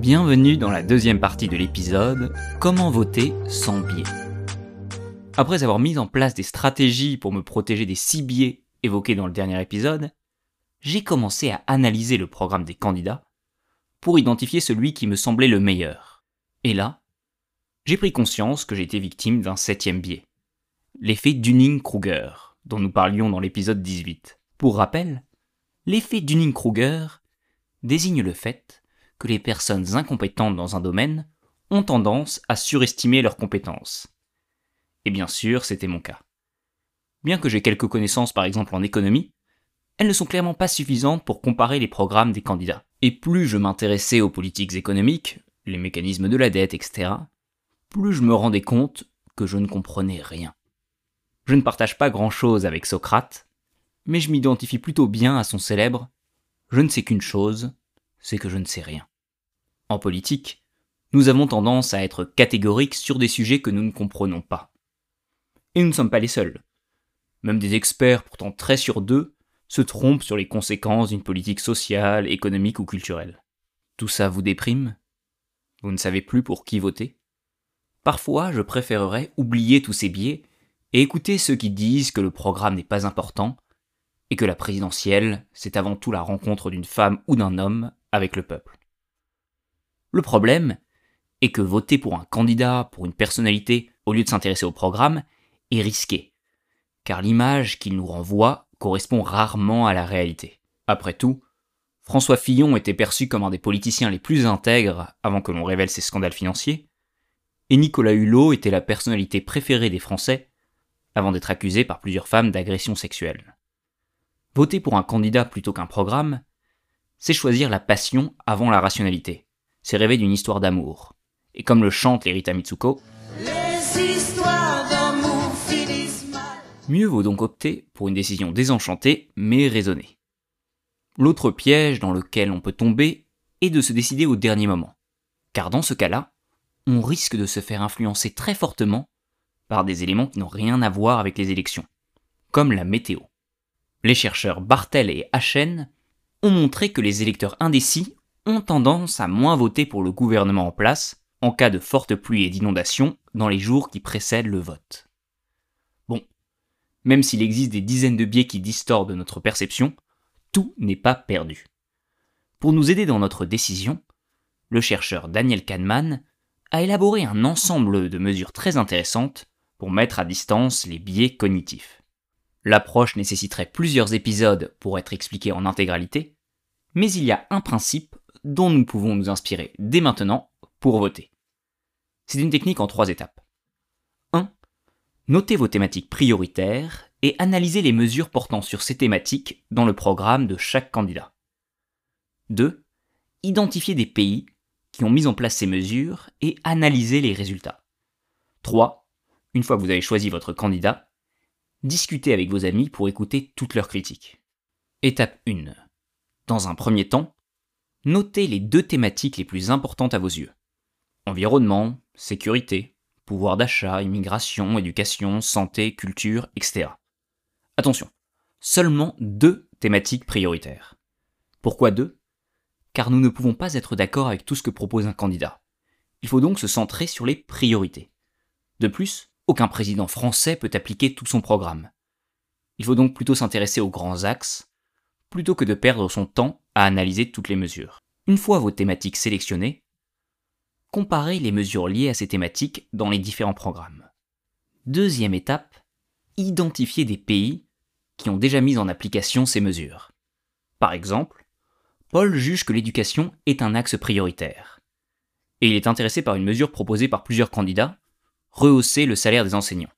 Bienvenue dans la deuxième partie de l'épisode Comment voter sans biais. Après avoir mis en place des stratégies pour me protéger des six biais évoqués dans le dernier épisode, j'ai commencé à analyser le programme des candidats pour identifier celui qui me semblait le meilleur. Et là, j'ai pris conscience que j'étais victime d'un septième biais. L'effet Dunning-Kruger, dont nous parlions dans l'épisode 18. Pour rappel, l'effet Dunning-Kruger désigne le fait que les personnes incompétentes dans un domaine ont tendance à surestimer leurs compétences. Et bien sûr, c'était mon cas. Bien que j'ai quelques connaissances par exemple en économie, elles ne sont clairement pas suffisantes pour comparer les programmes des candidats. Et plus je m'intéressais aux politiques économiques, les mécanismes de la dette, etc., plus je me rendais compte que je ne comprenais rien. Je ne partage pas grand-chose avec Socrate, mais je m'identifie plutôt bien à son célèbre ⁇ Je ne sais qu'une chose, c'est que je ne sais rien ⁇ en politique, nous avons tendance à être catégoriques sur des sujets que nous ne comprenons pas. Et nous ne sommes pas les seuls. Même des experts pourtant très sur deux se trompent sur les conséquences d'une politique sociale, économique ou culturelle. Tout ça vous déprime? Vous ne savez plus pour qui voter? Parfois, je préférerais oublier tous ces biais et écouter ceux qui disent que le programme n'est pas important et que la présidentielle, c'est avant tout la rencontre d'une femme ou d'un homme avec le peuple. Le problème est que voter pour un candidat, pour une personnalité, au lieu de s'intéresser au programme, est risqué, car l'image qu'il nous renvoie correspond rarement à la réalité. Après tout, François Fillon était perçu comme un des politiciens les plus intègres avant que l'on révèle ses scandales financiers, et Nicolas Hulot était la personnalité préférée des Français avant d'être accusé par plusieurs femmes d'agression sexuelle. Voter pour un candidat plutôt qu'un programme, c'est choisir la passion avant la rationalité c'est rêver d'une histoire d'amour. Et comme le chante l'Erita Mitsuko, Mieux vaut donc opter pour une décision désenchantée mais raisonnée. L'autre piège dans lequel on peut tomber est de se décider au dernier moment. Car dans ce cas-là, on risque de se faire influencer très fortement par des éléments qui n'ont rien à voir avec les élections, comme la météo. Les chercheurs Bartel et Hachen ont montré que les électeurs indécis tendance à moins voter pour le gouvernement en place en cas de fortes pluies et d'inondations dans les jours qui précèdent le vote. Bon, même s'il existe des dizaines de biais qui distordent notre perception, tout n'est pas perdu. Pour nous aider dans notre décision, le chercheur Daniel Kahneman a élaboré un ensemble de mesures très intéressantes pour mettre à distance les biais cognitifs. L'approche nécessiterait plusieurs épisodes pour être expliquée en intégralité, mais il y a un principe dont nous pouvons nous inspirer dès maintenant pour voter. C'est une technique en trois étapes. 1. Notez vos thématiques prioritaires et analysez les mesures portant sur ces thématiques dans le programme de chaque candidat. 2. Identifiez des pays qui ont mis en place ces mesures et analysez les résultats. 3. Une fois que vous avez choisi votre candidat, discutez avec vos amis pour écouter toutes leurs critiques. Étape 1. Dans un premier temps, notez les deux thématiques les plus importantes à vos yeux. Environnement, sécurité, pouvoir d'achat, immigration, éducation, santé, culture, etc. Attention, seulement deux thématiques prioritaires. Pourquoi deux? Car nous ne pouvons pas être d'accord avec tout ce que propose un candidat. Il faut donc se centrer sur les priorités. De plus, aucun président français peut appliquer tout son programme. Il faut donc plutôt s'intéresser aux grands axes, plutôt que de perdre son temps à analyser toutes les mesures. Une fois vos thématiques sélectionnées, comparez les mesures liées à ces thématiques dans les différents programmes. Deuxième étape, identifiez des pays qui ont déjà mis en application ces mesures. Par exemple, Paul juge que l'éducation est un axe prioritaire. Et il est intéressé par une mesure proposée par plusieurs candidats, rehausser le salaire des enseignants.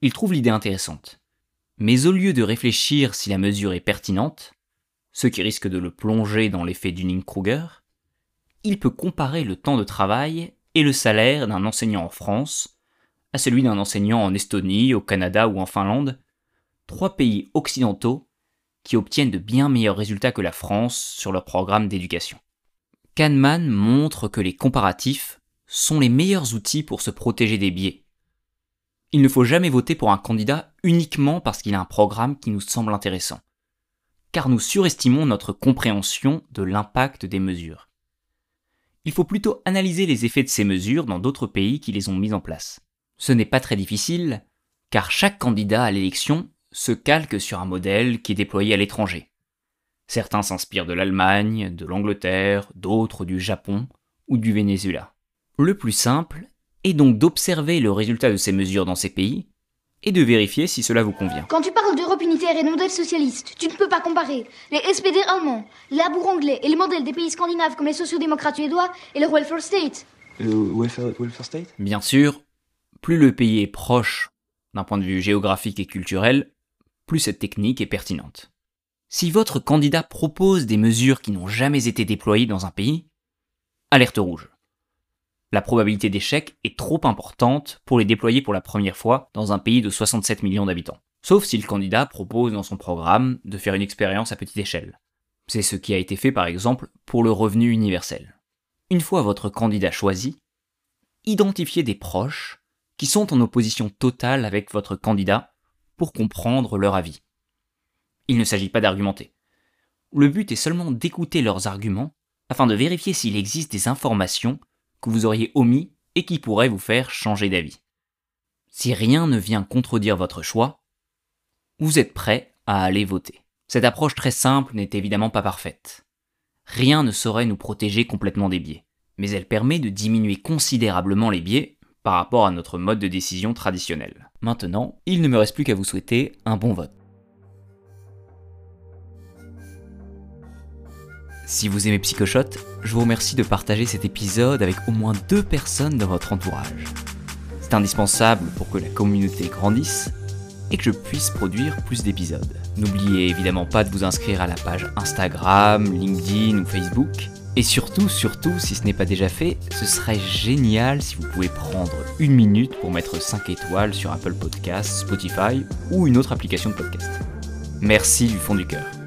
Il trouve l'idée intéressante. Mais au lieu de réfléchir si la mesure est pertinente, ce qui risque de le plonger dans l'effet Dunning-Kruger, il peut comparer le temps de travail et le salaire d'un enseignant en France à celui d'un enseignant en Estonie, au Canada ou en Finlande, trois pays occidentaux qui obtiennent de bien meilleurs résultats que la France sur leur programme d'éducation. Kahneman montre que les comparatifs sont les meilleurs outils pour se protéger des biais, il ne faut jamais voter pour un candidat uniquement parce qu'il a un programme qui nous semble intéressant, car nous surestimons notre compréhension de l'impact des mesures. il faut plutôt analyser les effets de ces mesures dans d'autres pays qui les ont mises en place. Ce n'est pas très difficile, car chaque candidat à l'élection se calque sur un modèle qui est déployé à l'étranger. Certains s'inspirent de l'Allemagne, de l'Angleterre, d'autres du Japon ou du Venezuela. Le plus simple est donc d'observer le résultat de ces mesures dans ces pays et de vérifier si cela vous convient. Quand tu parles d'Europe unitaire et de modèle socialiste, tu ne peux pas comparer les SPD allemands, les Labour anglais et les modèles des pays scandinaves comme les sociodémocrates suédois et le welfare state. Le welfare, welfare state? Bien sûr, plus le pays est proche d'un point de vue géographique et culturel, plus cette technique est pertinente. Si votre candidat propose des mesures qui n'ont jamais été déployées dans un pays, alerte rouge la probabilité d'échec est trop importante pour les déployer pour la première fois dans un pays de 67 millions d'habitants. Sauf si le candidat propose dans son programme de faire une expérience à petite échelle. C'est ce qui a été fait par exemple pour le revenu universel. Une fois votre candidat choisi, identifiez des proches qui sont en opposition totale avec votre candidat pour comprendre leur avis. Il ne s'agit pas d'argumenter. Le but est seulement d'écouter leurs arguments afin de vérifier s'il existe des informations que vous auriez omis et qui pourrait vous faire changer d'avis. Si rien ne vient contredire votre choix, vous êtes prêt à aller voter. Cette approche très simple n'est évidemment pas parfaite. Rien ne saurait nous protéger complètement des biais, mais elle permet de diminuer considérablement les biais par rapport à notre mode de décision traditionnel. Maintenant, il ne me reste plus qu'à vous souhaiter un bon vote. Si vous aimez Psychoshot, je vous remercie de partager cet épisode avec au moins deux personnes dans votre entourage. C'est indispensable pour que la communauté grandisse et que je puisse produire plus d'épisodes. N'oubliez évidemment pas de vous inscrire à la page Instagram, LinkedIn ou Facebook. Et surtout, surtout, si ce n'est pas déjà fait, ce serait génial si vous pouvez prendre une minute pour mettre 5 étoiles sur Apple Podcasts, Spotify ou une autre application de podcast. Merci du fond du cœur.